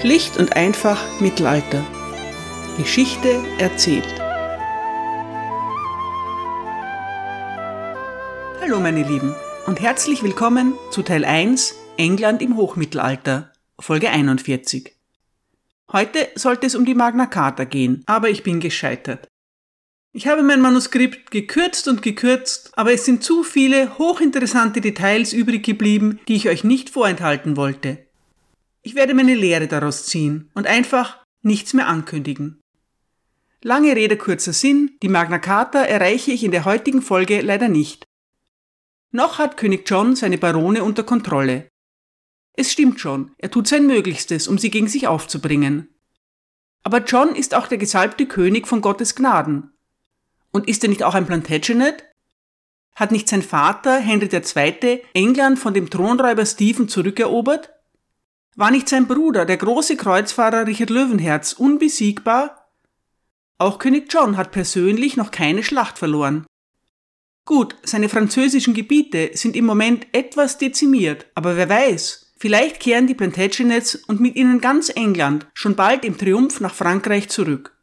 Schlicht und einfach Mittelalter. Geschichte erzählt. Hallo meine Lieben und herzlich willkommen zu Teil 1 England im Hochmittelalter, Folge 41. Heute sollte es um die Magna Carta gehen, aber ich bin gescheitert. Ich habe mein Manuskript gekürzt und gekürzt, aber es sind zu viele hochinteressante Details übrig geblieben, die ich euch nicht vorenthalten wollte. Ich werde meine Lehre daraus ziehen und einfach nichts mehr ankündigen. Lange Rede, kurzer Sinn, die Magna Carta erreiche ich in der heutigen Folge leider nicht. Noch hat König John seine Barone unter Kontrolle. Es stimmt schon, er tut sein Möglichstes, um sie gegen sich aufzubringen. Aber John ist auch der gesalbte König von Gottes Gnaden. Und ist er nicht auch ein Plantagenet? Hat nicht sein Vater, Henry II., England von dem Thronräuber Stephen zurückerobert? War nicht sein Bruder, der große Kreuzfahrer Richard Löwenherz, unbesiegbar? Auch König John hat persönlich noch keine Schlacht verloren. Gut, seine französischen Gebiete sind im Moment etwas dezimiert, aber wer weiß, vielleicht kehren die Plantagenets und mit ihnen ganz England schon bald im Triumph nach Frankreich zurück.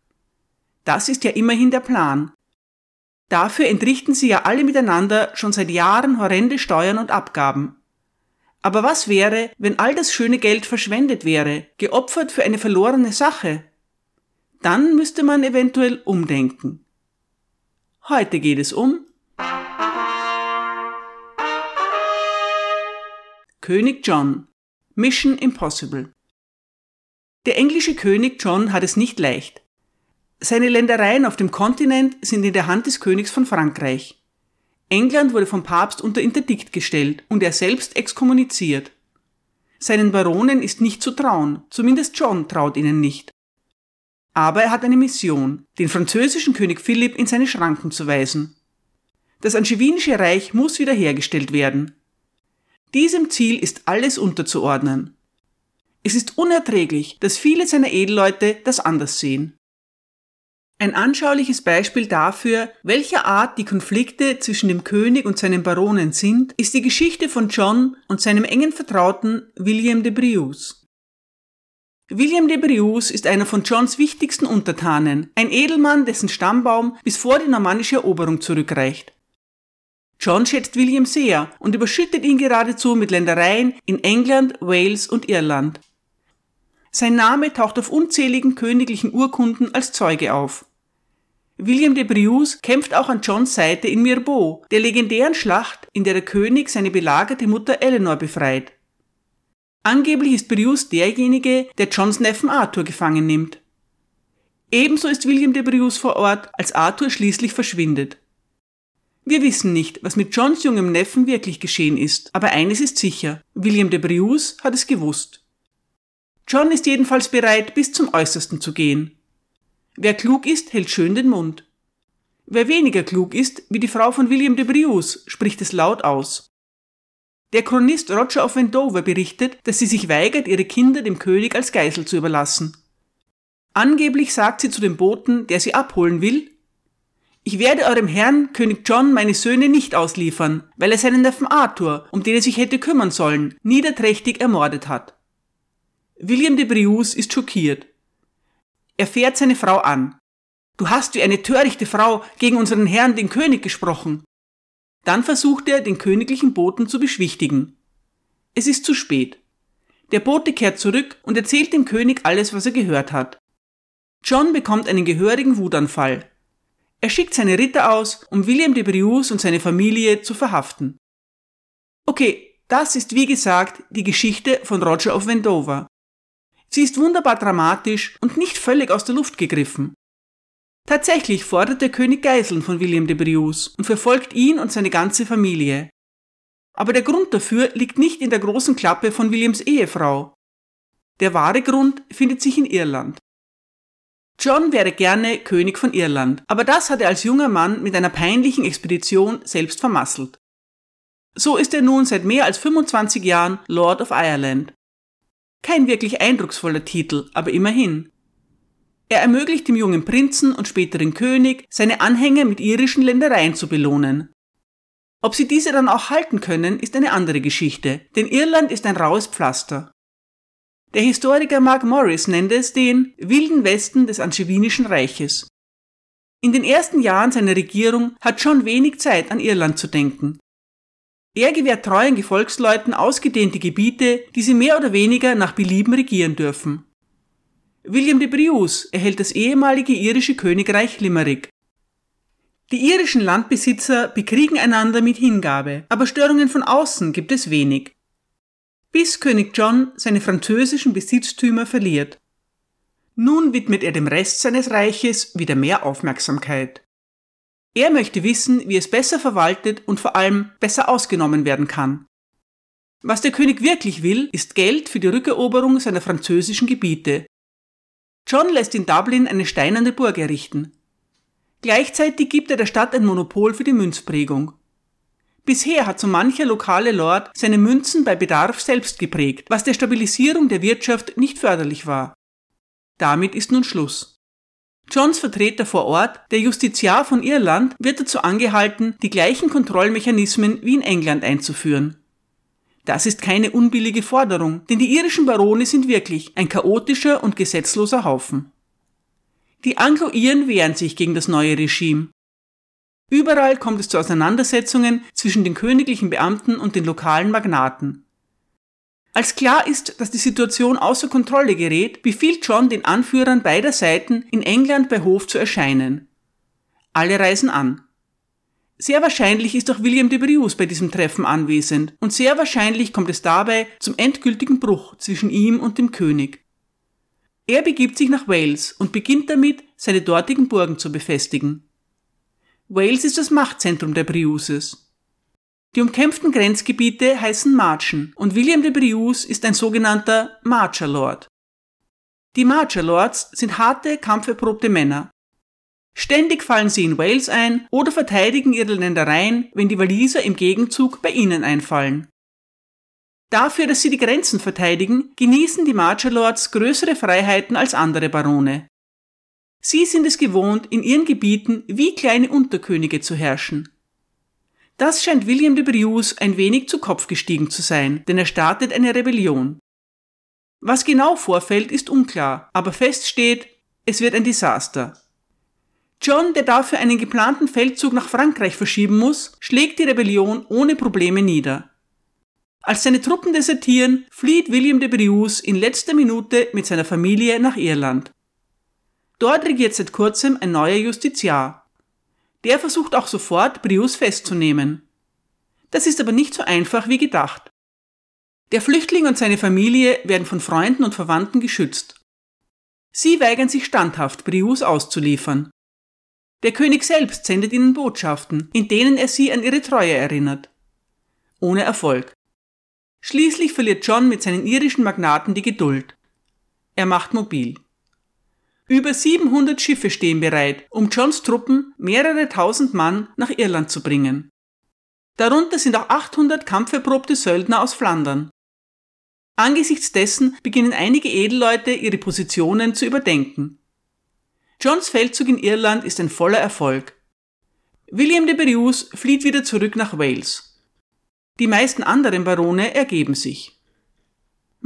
Das ist ja immerhin der Plan. Dafür entrichten sie ja alle miteinander schon seit Jahren horrende Steuern und Abgaben. Aber was wäre, wenn all das schöne Geld verschwendet wäre, geopfert für eine verlorene Sache? Dann müsste man eventuell umdenken. Heute geht es um König John Mission Impossible Der englische König John hat es nicht leicht. Seine Ländereien auf dem Kontinent sind in der Hand des Königs von Frankreich. England wurde vom Papst unter Interdikt gestellt und er selbst exkommuniziert. Seinen Baronen ist nicht zu trauen, zumindest John traut ihnen nicht. Aber er hat eine Mission, den französischen König Philipp in seine Schranken zu weisen. Das angevinische Reich muss wiederhergestellt werden. Diesem Ziel ist alles unterzuordnen. Es ist unerträglich, dass viele seiner Edelleute das anders sehen. Ein anschauliches Beispiel dafür, welcher Art die Konflikte zwischen dem König und seinen Baronen sind, ist die Geschichte von John und seinem engen Vertrauten William de Brius. William de Brius ist einer von Johns wichtigsten Untertanen, ein Edelmann, dessen Stammbaum bis vor die normannische Eroberung zurückreicht. John schätzt William sehr und überschüttet ihn geradezu mit Ländereien in England, Wales und Irland. Sein Name taucht auf unzähligen königlichen Urkunden als Zeuge auf. William de Brius kämpft auch an Johns Seite in Mirbeau, der legendären Schlacht, in der der König seine belagerte Mutter Eleanor befreit. Angeblich ist Brius derjenige, der Johns Neffen Arthur gefangen nimmt. Ebenso ist William de Brius vor Ort, als Arthur schließlich verschwindet. Wir wissen nicht, was mit Johns jungem Neffen wirklich geschehen ist, aber eines ist sicher, William de Brius hat es gewusst. John ist jedenfalls bereit, bis zum Äußersten zu gehen. Wer klug ist, hält schön den Mund. Wer weniger klug ist, wie die Frau von William de Brius, spricht es laut aus. Der Chronist Roger of Wendover berichtet, dass sie sich weigert, ihre Kinder dem König als Geisel zu überlassen. Angeblich sagt sie zu dem Boten, der sie abholen will, ich werde eurem Herrn, König John, meine Söhne nicht ausliefern, weil er seinen Neffen Arthur, um den er sich hätte kümmern sollen, niederträchtig ermordet hat. William de Brius ist schockiert. Er fährt seine Frau an. Du hast wie eine törichte Frau gegen unseren Herrn, den König, gesprochen. Dann versucht er, den königlichen Boten zu beschwichtigen. Es ist zu spät. Der Bote kehrt zurück und erzählt dem König alles, was er gehört hat. John bekommt einen gehörigen Wutanfall. Er schickt seine Ritter aus, um William de Brius und seine Familie zu verhaften. Okay, das ist wie gesagt die Geschichte von Roger of Wendover. Sie ist wunderbar dramatisch und nicht völlig aus der Luft gegriffen. Tatsächlich fordert der König Geiseln von William de Brius und verfolgt ihn und seine ganze Familie. Aber der Grund dafür liegt nicht in der großen Klappe von Williams Ehefrau. Der wahre Grund findet sich in Irland. John wäre gerne König von Irland, aber das hat er als junger Mann mit einer peinlichen Expedition selbst vermasselt. So ist er nun seit mehr als 25 Jahren Lord of Ireland kein wirklich eindrucksvoller Titel, aber immerhin. Er ermöglicht dem jungen Prinzen und späteren König, seine Anhänger mit irischen Ländereien zu belohnen. Ob sie diese dann auch halten können, ist eine andere Geschichte, denn Irland ist ein raues Pflaster. Der Historiker Mark Morris nennt es den wilden Westen des Angewinischen Reiches. In den ersten Jahren seiner Regierung hat John wenig Zeit an Irland zu denken. Er gewährt treuen Gefolgsleuten ausgedehnte Gebiete, die sie mehr oder weniger nach Belieben regieren dürfen. William de Brius erhält das ehemalige irische Königreich Limerick. Die irischen Landbesitzer bekriegen einander mit Hingabe, aber Störungen von außen gibt es wenig. Bis König John seine französischen Besitztümer verliert. Nun widmet er dem Rest seines Reiches wieder mehr Aufmerksamkeit. Er möchte wissen, wie es besser verwaltet und vor allem besser ausgenommen werden kann. Was der König wirklich will, ist Geld für die Rückeroberung seiner französischen Gebiete. John lässt in Dublin eine steinerne Burg errichten. Gleichzeitig gibt er der Stadt ein Monopol für die Münzprägung. Bisher hat so mancher lokale Lord seine Münzen bei Bedarf selbst geprägt, was der Stabilisierung der Wirtschaft nicht förderlich war. Damit ist nun Schluss. Johns Vertreter vor Ort, der Justiziar von Irland, wird dazu angehalten, die gleichen Kontrollmechanismen wie in England einzuführen. Das ist keine unbillige Forderung, denn die irischen Barone sind wirklich ein chaotischer und gesetzloser Haufen. Die Anglo-Iren wehren sich gegen das neue Regime. Überall kommt es zu Auseinandersetzungen zwischen den königlichen Beamten und den lokalen Magnaten. Als klar ist, dass die Situation außer Kontrolle gerät, befiehlt John den Anführern beider Seiten, in England bei Hof zu erscheinen. Alle reisen an. Sehr wahrscheinlich ist auch William de Brius bei diesem Treffen anwesend und sehr wahrscheinlich kommt es dabei zum endgültigen Bruch zwischen ihm und dem König. Er begibt sich nach Wales und beginnt damit, seine dortigen Burgen zu befestigen. Wales ist das Machtzentrum der Briuses. Die umkämpften Grenzgebiete heißen Marchen und William de Brius ist ein sogenannter Marcher Lord. Die Marcher Lords sind harte, kampferprobte Männer. Ständig fallen sie in Wales ein oder verteidigen ihre Ländereien, wenn die Waliser im Gegenzug bei ihnen einfallen. Dafür, dass sie die Grenzen verteidigen, genießen die Marcher Lords größere Freiheiten als andere Barone. Sie sind es gewohnt, in ihren Gebieten wie kleine Unterkönige zu herrschen. Das scheint William de Brius ein wenig zu Kopf gestiegen zu sein, denn er startet eine Rebellion. Was genau vorfällt, ist unklar, aber fest steht, es wird ein Desaster. John, der dafür einen geplanten Feldzug nach Frankreich verschieben muss, schlägt die Rebellion ohne Probleme nieder. Als seine Truppen desertieren, flieht William de Brius in letzter Minute mit seiner Familie nach Irland. Dort regiert seit kurzem ein neuer Justiziar, der versucht auch sofort, Brius festzunehmen. Das ist aber nicht so einfach wie gedacht. Der Flüchtling und seine Familie werden von Freunden und Verwandten geschützt. Sie weigern sich standhaft, Brius auszuliefern. Der König selbst sendet ihnen Botschaften, in denen er sie an ihre Treue erinnert. Ohne Erfolg. Schließlich verliert John mit seinen irischen Magnaten die Geduld. Er macht mobil. Über 700 Schiffe stehen bereit, um Johns Truppen mehrere tausend Mann nach Irland zu bringen. Darunter sind auch 800 kampferprobte Söldner aus Flandern. Angesichts dessen beginnen einige Edelleute ihre Positionen zu überdenken. Johns Feldzug in Irland ist ein voller Erfolg. William de Brius flieht wieder zurück nach Wales. Die meisten anderen Barone ergeben sich.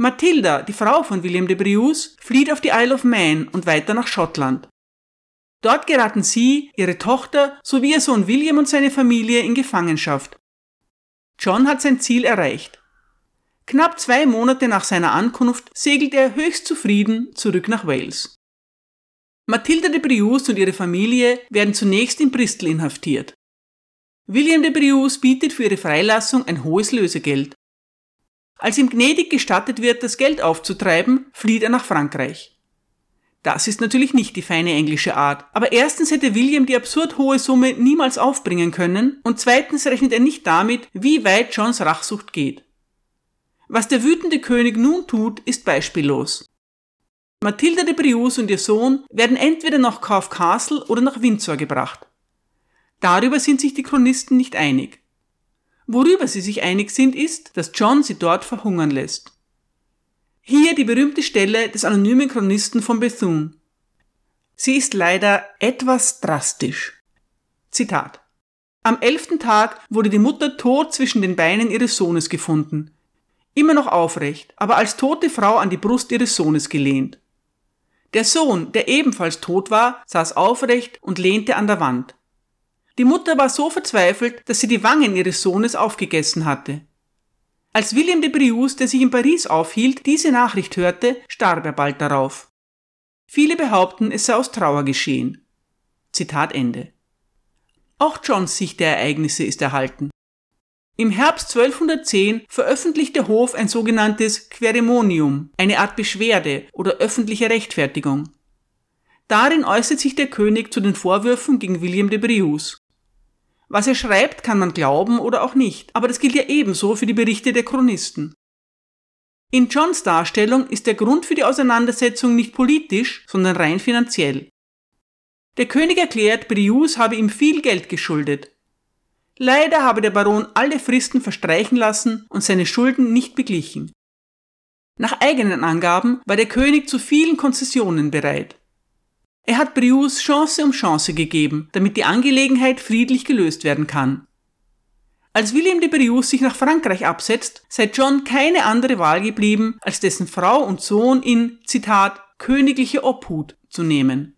Mathilda, die Frau von William de Brius, flieht auf die Isle of Man und weiter nach Schottland. Dort geraten sie, ihre Tochter sowie ihr Sohn William und seine Familie in Gefangenschaft. John hat sein Ziel erreicht. Knapp zwei Monate nach seiner Ankunft segelt er höchst zufrieden zurück nach Wales. Mathilda de Brius und ihre Familie werden zunächst in Bristol inhaftiert. William de Brius bietet für ihre Freilassung ein hohes Lösegeld. Als ihm gnädig gestattet wird, das Geld aufzutreiben, flieht er nach Frankreich. Das ist natürlich nicht die feine englische Art, aber erstens hätte William die absurd hohe Summe niemals aufbringen können und zweitens rechnet er nicht damit, wie weit Johns Rachsucht geht. Was der wütende König nun tut, ist beispiellos. Mathilda de Brius und ihr Sohn werden entweder nach Corfe Castle oder nach Windsor gebracht. Darüber sind sich die Chronisten nicht einig. Worüber sie sich einig sind, ist, dass John sie dort verhungern lässt. Hier die berühmte Stelle des anonymen Chronisten von Bethune. Sie ist leider etwas drastisch. Zitat. Am elften Tag wurde die Mutter tot zwischen den Beinen ihres Sohnes gefunden. immer noch aufrecht, aber als tote Frau an die Brust ihres Sohnes gelehnt. Der Sohn, der ebenfalls tot war, saß aufrecht und lehnte an der Wand. Die Mutter war so verzweifelt, dass sie die Wangen ihres Sohnes aufgegessen hatte. Als William de Brius, der sich in Paris aufhielt, diese Nachricht hörte, starb er bald darauf. Viele behaupten, es sei aus Trauer geschehen. Zitat Ende. Auch Johns Sicht der Ereignisse ist erhalten. Im Herbst 1210 veröffentlicht der Hof ein sogenanntes Queremonium, eine Art Beschwerde oder öffentliche Rechtfertigung. Darin äußert sich der König zu den Vorwürfen gegen William de Brius. Was er schreibt, kann man glauben oder auch nicht, aber das gilt ja ebenso für die Berichte der Chronisten. In Johns Darstellung ist der Grund für die Auseinandersetzung nicht politisch, sondern rein finanziell. Der König erklärt, Brius habe ihm viel Geld geschuldet. Leider habe der Baron alle Fristen verstreichen lassen und seine Schulden nicht beglichen. Nach eigenen Angaben war der König zu vielen Konzessionen bereit. Er hat Brius Chance um Chance gegeben, damit die Angelegenheit friedlich gelöst werden kann. Als William de Brius sich nach Frankreich absetzt, sei John keine andere Wahl geblieben, als dessen Frau und Sohn in, Zitat, königliche Obhut zu nehmen.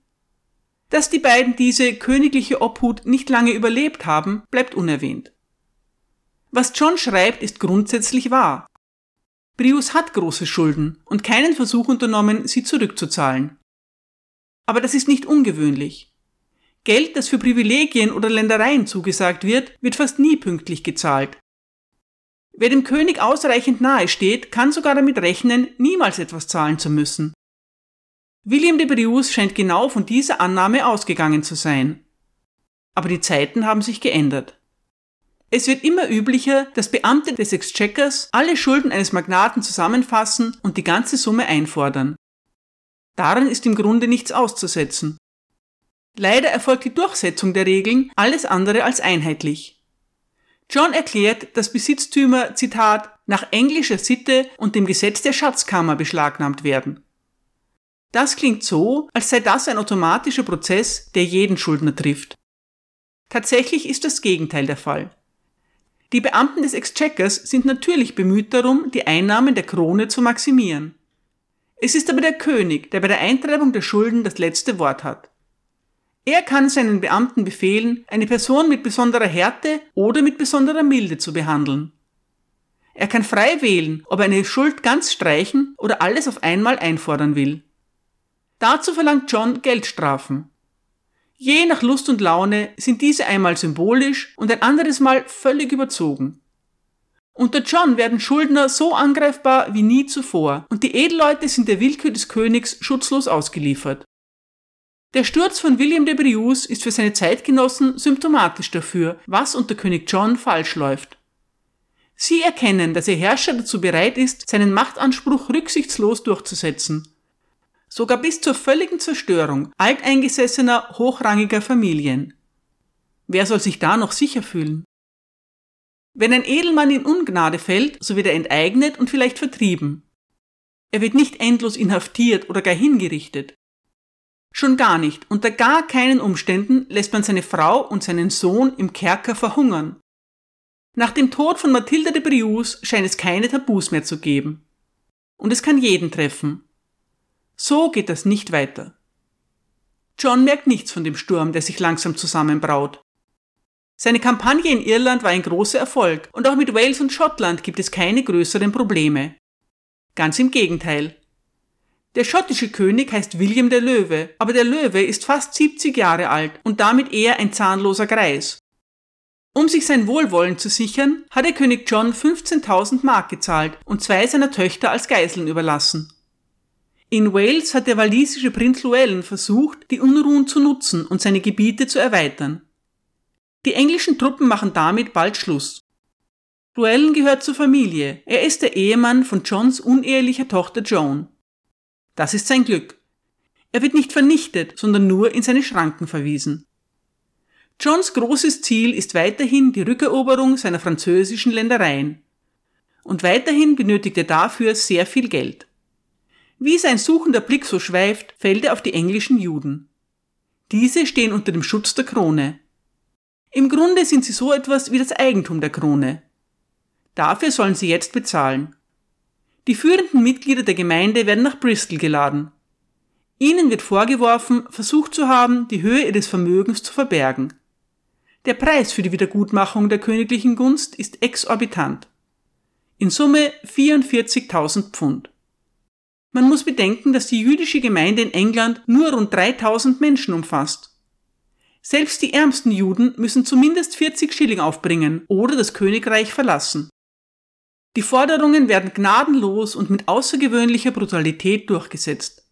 Dass die beiden diese königliche Obhut nicht lange überlebt haben, bleibt unerwähnt. Was John schreibt, ist grundsätzlich wahr. Brius hat große Schulden und keinen Versuch unternommen, sie zurückzuzahlen. Aber das ist nicht ungewöhnlich. Geld, das für Privilegien oder Ländereien zugesagt wird, wird fast nie pünktlich gezahlt. Wer dem König ausreichend nahe steht, kann sogar damit rechnen, niemals etwas zahlen zu müssen. William de Brius scheint genau von dieser Annahme ausgegangen zu sein. Aber die Zeiten haben sich geändert. Es wird immer üblicher, dass Beamte des Exchequers alle Schulden eines Magnaten zusammenfassen und die ganze Summe einfordern. Daran ist im Grunde nichts auszusetzen. Leider erfolgt die Durchsetzung der Regeln alles andere als einheitlich. John erklärt, dass Besitztümer, Zitat, nach englischer Sitte und dem Gesetz der Schatzkammer beschlagnahmt werden. Das klingt so, als sei das ein automatischer Prozess, der jeden Schuldner trifft. Tatsächlich ist das Gegenteil der Fall. Die Beamten des Exchequers sind natürlich bemüht darum, die Einnahmen der Krone zu maximieren. Es ist aber der König, der bei der Eintreibung der Schulden das letzte Wort hat. Er kann seinen Beamten befehlen, eine Person mit besonderer Härte oder mit besonderer Milde zu behandeln. Er kann frei wählen, ob er eine Schuld ganz streichen oder alles auf einmal einfordern will. Dazu verlangt John Geldstrafen. Je nach Lust und Laune sind diese einmal symbolisch und ein anderes Mal völlig überzogen. Unter John werden Schuldner so angreifbar wie nie zuvor und die Edelleute sind der Willkür des Königs schutzlos ausgeliefert. Der Sturz von William de Brius ist für seine Zeitgenossen symptomatisch dafür, was unter König John falsch läuft. Sie erkennen, dass ihr Herrscher dazu bereit ist, seinen Machtanspruch rücksichtslos durchzusetzen. Sogar bis zur völligen Zerstörung alteingesessener, hochrangiger Familien. Wer soll sich da noch sicher fühlen? Wenn ein Edelmann in Ungnade fällt, so wird er enteignet und vielleicht vertrieben. Er wird nicht endlos inhaftiert oder gar hingerichtet. Schon gar nicht, unter gar keinen Umständen lässt man seine Frau und seinen Sohn im Kerker verhungern. Nach dem Tod von Mathilda de Brius scheint es keine Tabus mehr zu geben. Und es kann jeden treffen. So geht das nicht weiter. John merkt nichts von dem Sturm, der sich langsam zusammenbraut. Seine Kampagne in Irland war ein großer Erfolg und auch mit Wales und Schottland gibt es keine größeren Probleme. Ganz im Gegenteil. Der schottische König heißt William der Löwe, aber der Löwe ist fast 70 Jahre alt und damit eher ein zahnloser Greis. Um sich sein Wohlwollen zu sichern, hat der König John 15.000 Mark gezahlt und zwei seiner Töchter als Geiseln überlassen. In Wales hat der walisische Prinz Llewellyn versucht, die Unruhen zu nutzen und seine Gebiete zu erweitern. Die englischen Truppen machen damit bald Schluss. Llewellyn gehört zur Familie. Er ist der Ehemann von Johns unehelicher Tochter Joan. Das ist sein Glück. Er wird nicht vernichtet, sondern nur in seine Schranken verwiesen. Johns großes Ziel ist weiterhin die Rückeroberung seiner französischen Ländereien. Und weiterhin benötigt er dafür sehr viel Geld. Wie sein suchender Blick so schweift, fällt er auf die englischen Juden. Diese stehen unter dem Schutz der Krone. Im Grunde sind sie so etwas wie das Eigentum der Krone. Dafür sollen sie jetzt bezahlen. Die führenden Mitglieder der Gemeinde werden nach Bristol geladen. Ihnen wird vorgeworfen, versucht zu haben, die Höhe ihres Vermögens zu verbergen. Der Preis für die Wiedergutmachung der königlichen Gunst ist exorbitant. In Summe 44.000 Pfund. Man muss bedenken, dass die jüdische Gemeinde in England nur rund 3000 Menschen umfasst. Selbst die ärmsten Juden müssen zumindest 40 Schilling aufbringen oder das Königreich verlassen. Die Forderungen werden gnadenlos und mit außergewöhnlicher Brutalität durchgesetzt.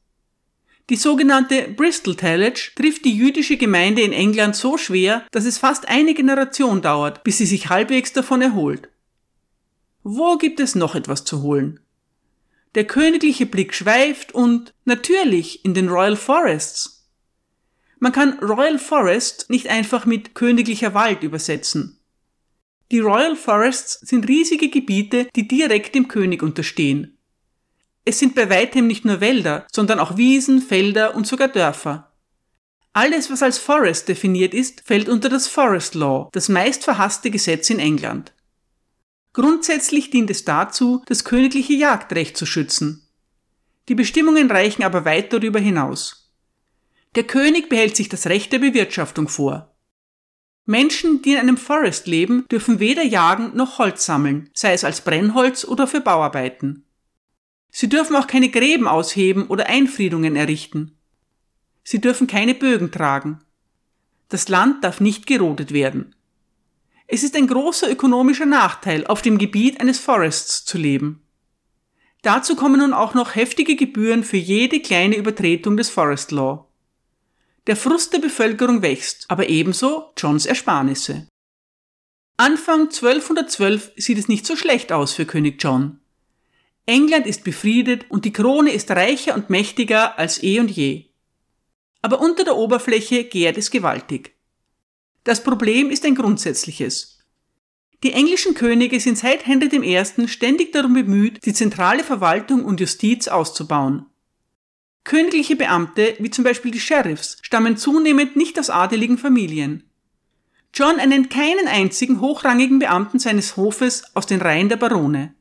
Die sogenannte Bristol Tallage trifft die jüdische Gemeinde in England so schwer, dass es fast eine Generation dauert, bis sie sich halbwegs davon erholt. Wo gibt es noch etwas zu holen? Der königliche Blick schweift und natürlich in den Royal Forests. Man kann Royal Forest nicht einfach mit königlicher Wald übersetzen. Die Royal Forests sind riesige Gebiete, die direkt dem König unterstehen. Es sind bei weitem nicht nur Wälder, sondern auch Wiesen, Felder und sogar Dörfer. Alles, was als Forest definiert ist, fällt unter das Forest Law, das meist verhasste Gesetz in England. Grundsätzlich dient es dazu, das königliche Jagdrecht zu schützen. Die Bestimmungen reichen aber weit darüber hinaus. Der König behält sich das Recht der Bewirtschaftung vor. Menschen, die in einem Forest leben, dürfen weder jagen noch Holz sammeln, sei es als Brennholz oder für Bauarbeiten. Sie dürfen auch keine Gräben ausheben oder Einfriedungen errichten. Sie dürfen keine Bögen tragen. Das Land darf nicht gerodet werden. Es ist ein großer ökonomischer Nachteil, auf dem Gebiet eines Forests zu leben. Dazu kommen nun auch noch heftige Gebühren für jede kleine Übertretung des Forest Law. Der Frust der Bevölkerung wächst, aber ebenso Johns Ersparnisse. Anfang 1212 sieht es nicht so schlecht aus für König John. England ist befriedet und die Krone ist reicher und mächtiger als eh und je. Aber unter der Oberfläche gärt es gewaltig. Das Problem ist ein grundsätzliches. Die englischen Könige sind seit Henry I. ständig darum bemüht, die zentrale Verwaltung und Justiz auszubauen. Königliche Beamte, wie zum Beispiel die Sheriffs, stammen zunehmend nicht aus adeligen Familien. John ernennt keinen einzigen hochrangigen Beamten seines Hofes aus den Reihen der Barone.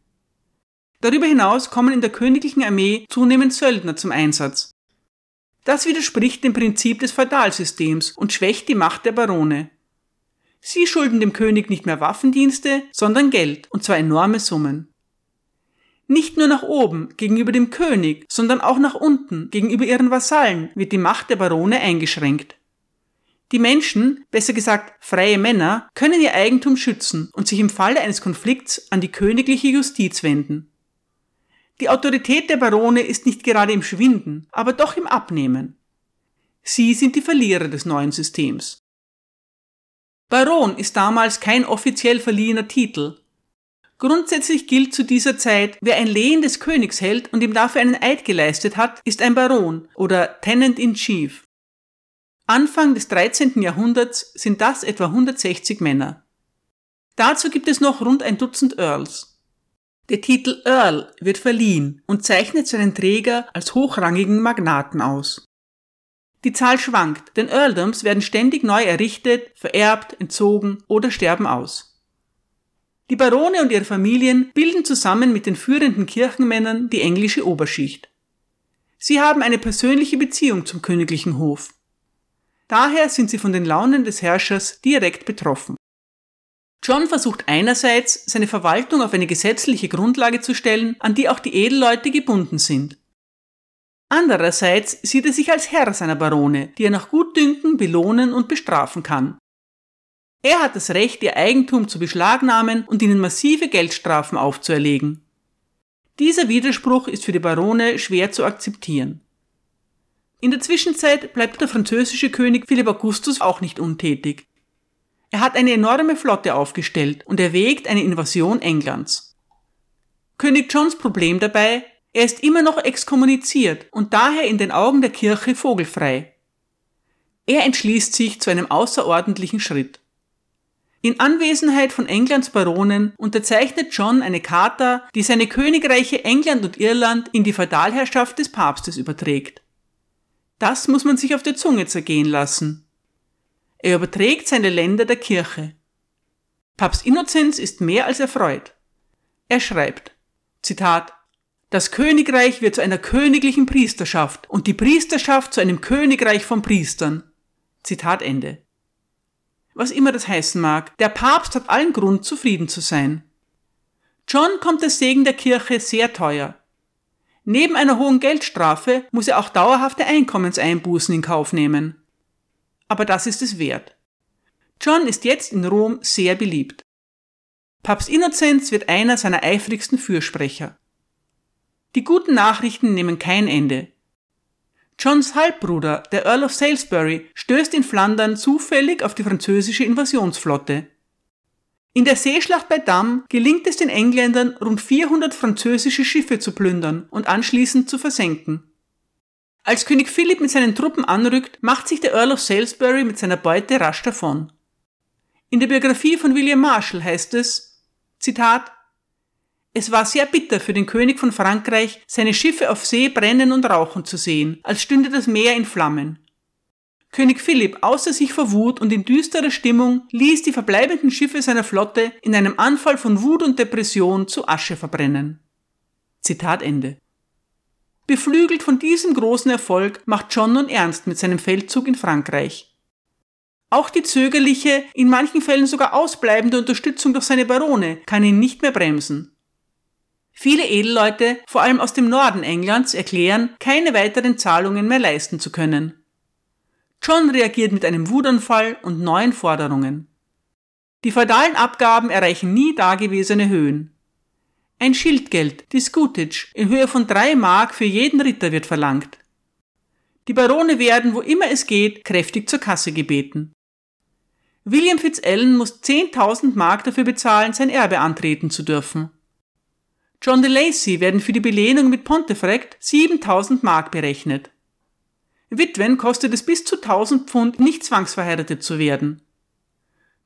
Darüber hinaus kommen in der königlichen Armee zunehmend Söldner zum Einsatz. Das widerspricht dem Prinzip des Feudalsystems und schwächt die Macht der Barone. Sie schulden dem König nicht mehr Waffendienste, sondern Geld, und zwar enorme Summen. Nicht nur nach oben gegenüber dem König, sondern auch nach unten gegenüber ihren Vasallen wird die Macht der Barone eingeschränkt. Die Menschen, besser gesagt freie Männer, können ihr Eigentum schützen und sich im Falle eines Konflikts an die königliche Justiz wenden. Die Autorität der Barone ist nicht gerade im Schwinden, aber doch im Abnehmen. Sie sind die Verlierer des neuen Systems. Baron ist damals kein offiziell verliehener Titel, Grundsätzlich gilt zu dieser Zeit, wer ein Lehen des Königs hält und ihm dafür einen Eid geleistet hat, ist ein Baron oder Tenant in Chief. Anfang des 13. Jahrhunderts sind das etwa 160 Männer. Dazu gibt es noch rund ein Dutzend Earls. Der Titel Earl wird verliehen und zeichnet seinen Träger als hochrangigen Magnaten aus. Die Zahl schwankt, denn Earldoms werden ständig neu errichtet, vererbt, entzogen oder sterben aus. Die Barone und ihre Familien bilden zusammen mit den führenden Kirchenmännern die englische Oberschicht. Sie haben eine persönliche Beziehung zum königlichen Hof. Daher sind sie von den Launen des Herrschers direkt betroffen. John versucht einerseits, seine Verwaltung auf eine gesetzliche Grundlage zu stellen, an die auch die Edelleute gebunden sind. Andererseits sieht er sich als Herr seiner Barone, die er nach Gutdünken belohnen und bestrafen kann. Er hat das Recht, ihr Eigentum zu beschlagnahmen und ihnen massive Geldstrafen aufzuerlegen. Dieser Widerspruch ist für die Barone schwer zu akzeptieren. In der Zwischenzeit bleibt der französische König Philipp Augustus auch nicht untätig. Er hat eine enorme Flotte aufgestellt und erwägt eine Invasion Englands. König Johns Problem dabei, er ist immer noch exkommuniziert und daher in den Augen der Kirche vogelfrei. Er entschließt sich zu einem außerordentlichen Schritt. In Anwesenheit von Englands Baronen unterzeichnet John eine Charta, die seine Königreiche England und Irland in die Feudalherrschaft des Papstes überträgt. Das muss man sich auf der Zunge zergehen lassen. Er überträgt seine Länder der Kirche. Papst Innozenz ist mehr als erfreut. Er schreibt, Zitat, Das Königreich wird zu einer königlichen Priesterschaft und die Priesterschaft zu einem Königreich von Priestern. Zitat Ende. Was immer das heißen mag, der Papst hat allen Grund, zufrieden zu sein. John kommt der Segen der Kirche sehr teuer. Neben einer hohen Geldstrafe muss er auch dauerhafte Einkommenseinbußen in Kauf nehmen. Aber das ist es wert. John ist jetzt in Rom sehr beliebt. Papst Innozenz wird einer seiner eifrigsten Fürsprecher. Die guten Nachrichten nehmen kein Ende. Johns Halbbruder, der Earl of Salisbury, stößt in Flandern zufällig auf die französische Invasionsflotte. In der Seeschlacht bei Damm gelingt es den Engländern, rund 400 französische Schiffe zu plündern und anschließend zu versenken. Als König Philipp mit seinen Truppen anrückt, macht sich der Earl of Salisbury mit seiner Beute rasch davon. In der Biografie von William Marshall heißt es, Zitat, es war sehr bitter für den König von Frankreich, seine Schiffe auf See brennen und rauchen zu sehen, als stünde das Meer in Flammen. König Philipp, außer sich vor Wut und in düsterer Stimmung, ließ die verbleibenden Schiffe seiner Flotte in einem Anfall von Wut und Depression zu Asche verbrennen. Zitat Ende. Beflügelt von diesem großen Erfolg macht John nun ernst mit seinem Feldzug in Frankreich. Auch die zögerliche, in manchen Fällen sogar ausbleibende Unterstützung durch seine Barone kann ihn nicht mehr bremsen. Viele Edelleute, vor allem aus dem Norden Englands, erklären, keine weiteren Zahlungen mehr leisten zu können. John reagiert mit einem Wutanfall und neuen Forderungen. Die feudalen Abgaben erreichen nie dagewesene Höhen. Ein Schildgeld, die Scutage, in Höhe von drei Mark für jeden Ritter wird verlangt. Die Barone werden, wo immer es geht, kräftig zur Kasse gebeten. William Fitzalan muss 10.000 Mark dafür bezahlen, sein Erbe antreten zu dürfen. John de Lacy werden für die Belehnung mit Pontefract 7000 Mark berechnet. Witwen kostet es bis zu 1000 Pfund, nicht zwangsverheiratet zu werden.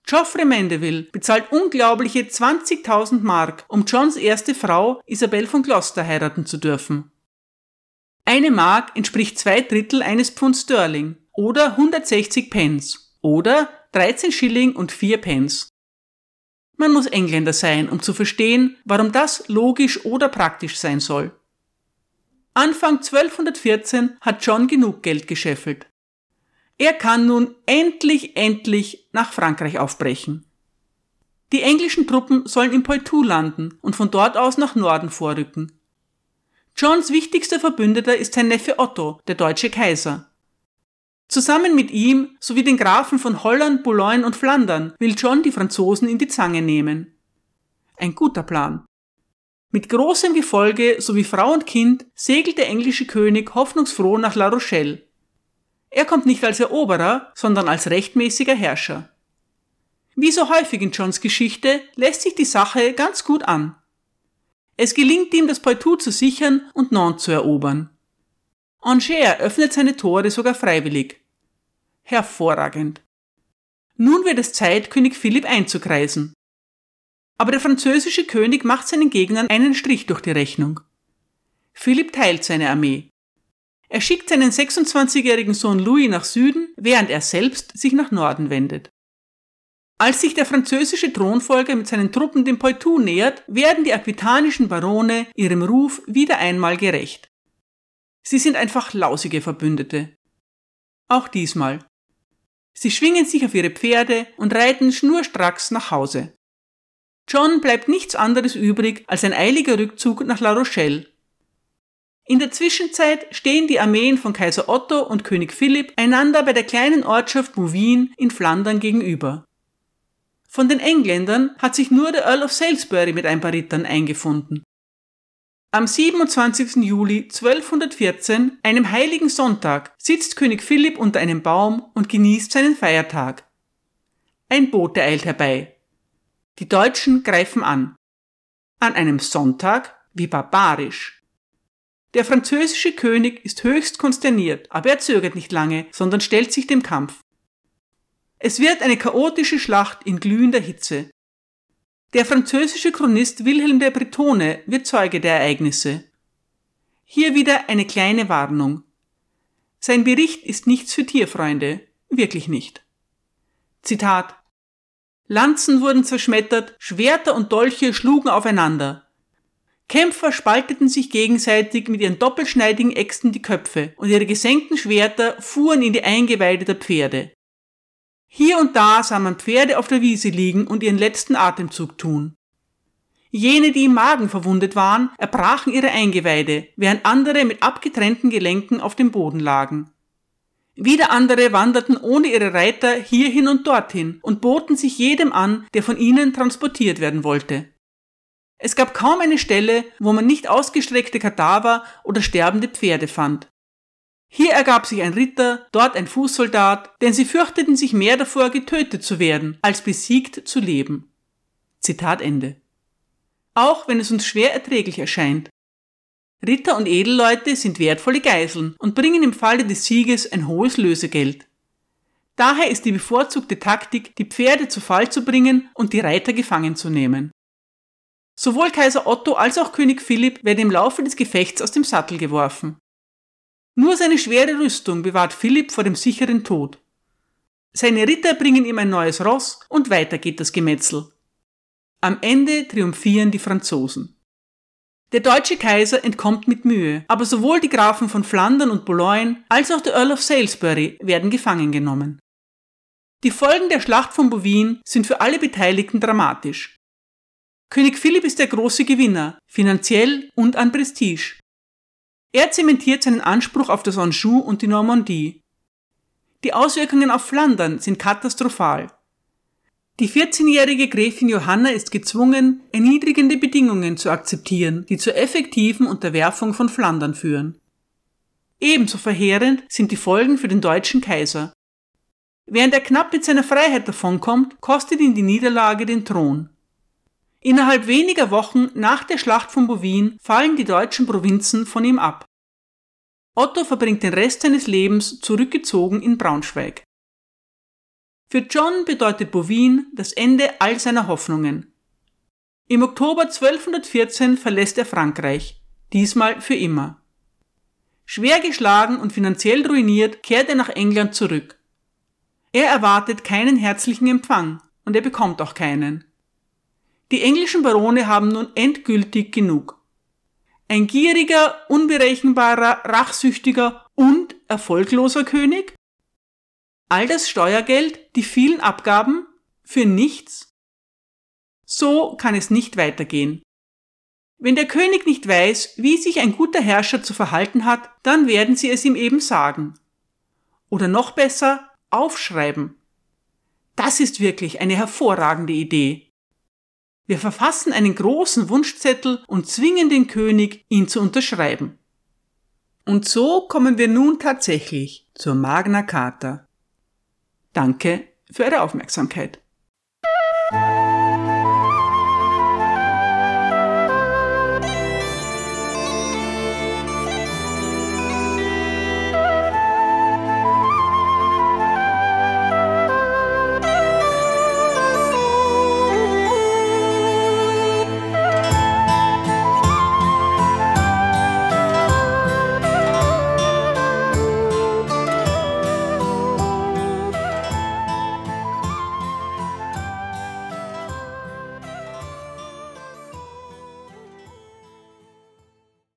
Geoffrey Mandeville bezahlt unglaubliche 20.000 Mark, um Johns erste Frau Isabel von Gloucester heiraten zu dürfen. Eine Mark entspricht zwei Drittel eines Pfund Sterling oder 160 Pence oder 13 Schilling und 4 Pence. Man muss Engländer sein, um zu verstehen, warum das logisch oder praktisch sein soll. Anfang 1214 hat John genug Geld gescheffelt. Er kann nun endlich, endlich nach Frankreich aufbrechen. Die englischen Truppen sollen in Poitou landen und von dort aus nach Norden vorrücken. Johns wichtigster Verbündeter ist sein Neffe Otto, der deutsche Kaiser. Zusammen mit ihm sowie den Grafen von Holland, Boulogne und Flandern will John die Franzosen in die Zange nehmen. Ein guter Plan. Mit großem Gefolge sowie Frau und Kind segelt der englische König hoffnungsfroh nach La Rochelle. Er kommt nicht als Eroberer, sondern als rechtmäßiger Herrscher. Wie so häufig in Johns Geschichte lässt sich die Sache ganz gut an. Es gelingt ihm, das Poitou zu sichern und Nantes zu erobern. Angers öffnet seine Tore sogar freiwillig. Hervorragend. Nun wird es Zeit, König Philipp einzukreisen. Aber der französische König macht seinen Gegnern einen Strich durch die Rechnung. Philipp teilt seine Armee. Er schickt seinen 26-jährigen Sohn Louis nach Süden, während er selbst sich nach Norden wendet. Als sich der französische Thronfolger mit seinen Truppen dem Poitou nähert, werden die aquitanischen Barone ihrem Ruf wieder einmal gerecht. Sie sind einfach lausige Verbündete. Auch diesmal. Sie schwingen sich auf ihre Pferde und reiten schnurstracks nach Hause. John bleibt nichts anderes übrig als ein eiliger Rückzug nach La Rochelle. In der Zwischenzeit stehen die Armeen von Kaiser Otto und König Philipp einander bei der kleinen Ortschaft Bouvines in Flandern gegenüber. Von den Engländern hat sich nur der Earl of Salisbury mit ein paar Rittern eingefunden. Am 27. Juli 1214, einem heiligen Sonntag, sitzt König Philipp unter einem Baum und genießt seinen Feiertag. Ein Bote eilt herbei. Die Deutschen greifen an. An einem Sonntag? Wie barbarisch. Der französische König ist höchst konsterniert, aber er zögert nicht lange, sondern stellt sich dem Kampf. Es wird eine chaotische Schlacht in glühender Hitze. Der französische Chronist Wilhelm der Bretone wird Zeuge der Ereignisse. Hier wieder eine kleine Warnung. Sein Bericht ist nichts für Tierfreunde, wirklich nicht. Zitat Lanzen wurden zerschmettert, Schwerter und Dolche schlugen aufeinander. Kämpfer spalteten sich gegenseitig mit ihren doppelschneidigen Äxten die Köpfe und ihre gesenkten Schwerter fuhren in die Eingeweide der Pferde. Hier und da sah man Pferde auf der Wiese liegen und ihren letzten Atemzug tun. Jene, die im Magen verwundet waren, erbrachen ihre Eingeweide, während andere mit abgetrennten Gelenken auf dem Boden lagen. Wieder andere wanderten ohne ihre Reiter hierhin und dorthin und boten sich jedem an, der von ihnen transportiert werden wollte. Es gab kaum eine Stelle, wo man nicht ausgestreckte Kadaver oder sterbende Pferde fand. Hier ergab sich ein Ritter, dort ein Fußsoldat, denn sie fürchteten sich mehr davor, getötet zu werden, als besiegt zu leben. Zitat Ende auch wenn es uns schwer erträglich erscheint. Ritter und Edelleute sind wertvolle Geiseln und bringen im Falle des Sieges ein hohes Lösegeld. Daher ist die bevorzugte Taktik, die Pferde zu Fall zu bringen und die Reiter gefangen zu nehmen. Sowohl Kaiser Otto als auch König Philipp werden im Laufe des Gefechts aus dem Sattel geworfen. Nur seine schwere Rüstung bewahrt Philipp vor dem sicheren Tod. Seine Ritter bringen ihm ein neues Ross und weiter geht das Gemetzel. Am Ende triumphieren die Franzosen. Der deutsche Kaiser entkommt mit Mühe, aber sowohl die Grafen von Flandern und Boulogne als auch der Earl of Salisbury werden gefangen genommen. Die Folgen der Schlacht von Bouvines sind für alle Beteiligten dramatisch. König Philipp ist der große Gewinner, finanziell und an Prestige. Er zementiert seinen Anspruch auf das Anjou und die Normandie. Die Auswirkungen auf Flandern sind katastrophal. Die 14-jährige Gräfin Johanna ist gezwungen, erniedrigende Bedingungen zu akzeptieren, die zur effektiven Unterwerfung von Flandern führen. Ebenso verheerend sind die Folgen für den deutschen Kaiser. Während er knapp mit seiner Freiheit davonkommt, kostet ihn die Niederlage den Thron. Innerhalb weniger Wochen nach der Schlacht von Bovin fallen die deutschen Provinzen von ihm ab. Otto verbringt den Rest seines Lebens zurückgezogen in Braunschweig. Für John bedeutet Bovin das Ende all seiner Hoffnungen. Im Oktober 1214 verlässt er Frankreich, diesmal für immer. Schwer geschlagen und finanziell ruiniert kehrt er nach England zurück. Er erwartet keinen herzlichen Empfang und er bekommt auch keinen. Die englischen Barone haben nun endgültig genug. Ein gieriger, unberechenbarer, rachsüchtiger und erfolgloser König? All das Steuergeld, die vielen Abgaben für nichts? So kann es nicht weitergehen. Wenn der König nicht weiß, wie sich ein guter Herrscher zu verhalten hat, dann werden sie es ihm eben sagen. Oder noch besser, aufschreiben. Das ist wirklich eine hervorragende Idee. Wir verfassen einen großen Wunschzettel und zwingen den König, ihn zu unterschreiben. Und so kommen wir nun tatsächlich zur Magna Carta. Danke für Ihre Aufmerksamkeit.